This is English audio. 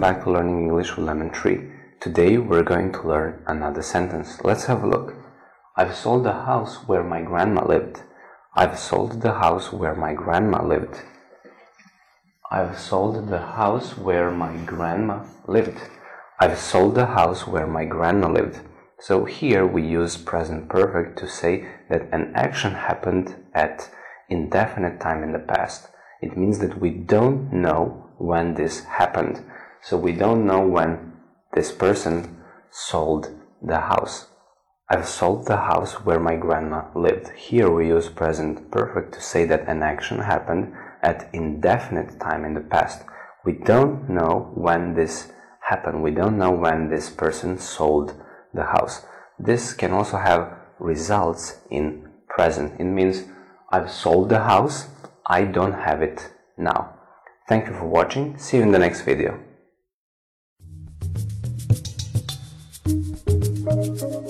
to Learning English with Lemon Tree. Today we're going to learn another sentence. Let's have a look. I've sold the house where my grandma lived. I've sold the house where my grandma lived. I've sold the house where my grandma lived. I've sold the house where my grandma lived. So here we use present perfect to say that an action happened at indefinite time in the past. It means that we don't know when this happened. So we don't know when this person sold the house. I've sold the house where my grandma lived. Here we use present perfect to say that an action happened at indefinite time in the past. We don't know when this happened. We don't know when this person sold the house. This can also have results in present. It means I've sold the house. I don't have it now. Thank you for watching. See you in the next video. thank you.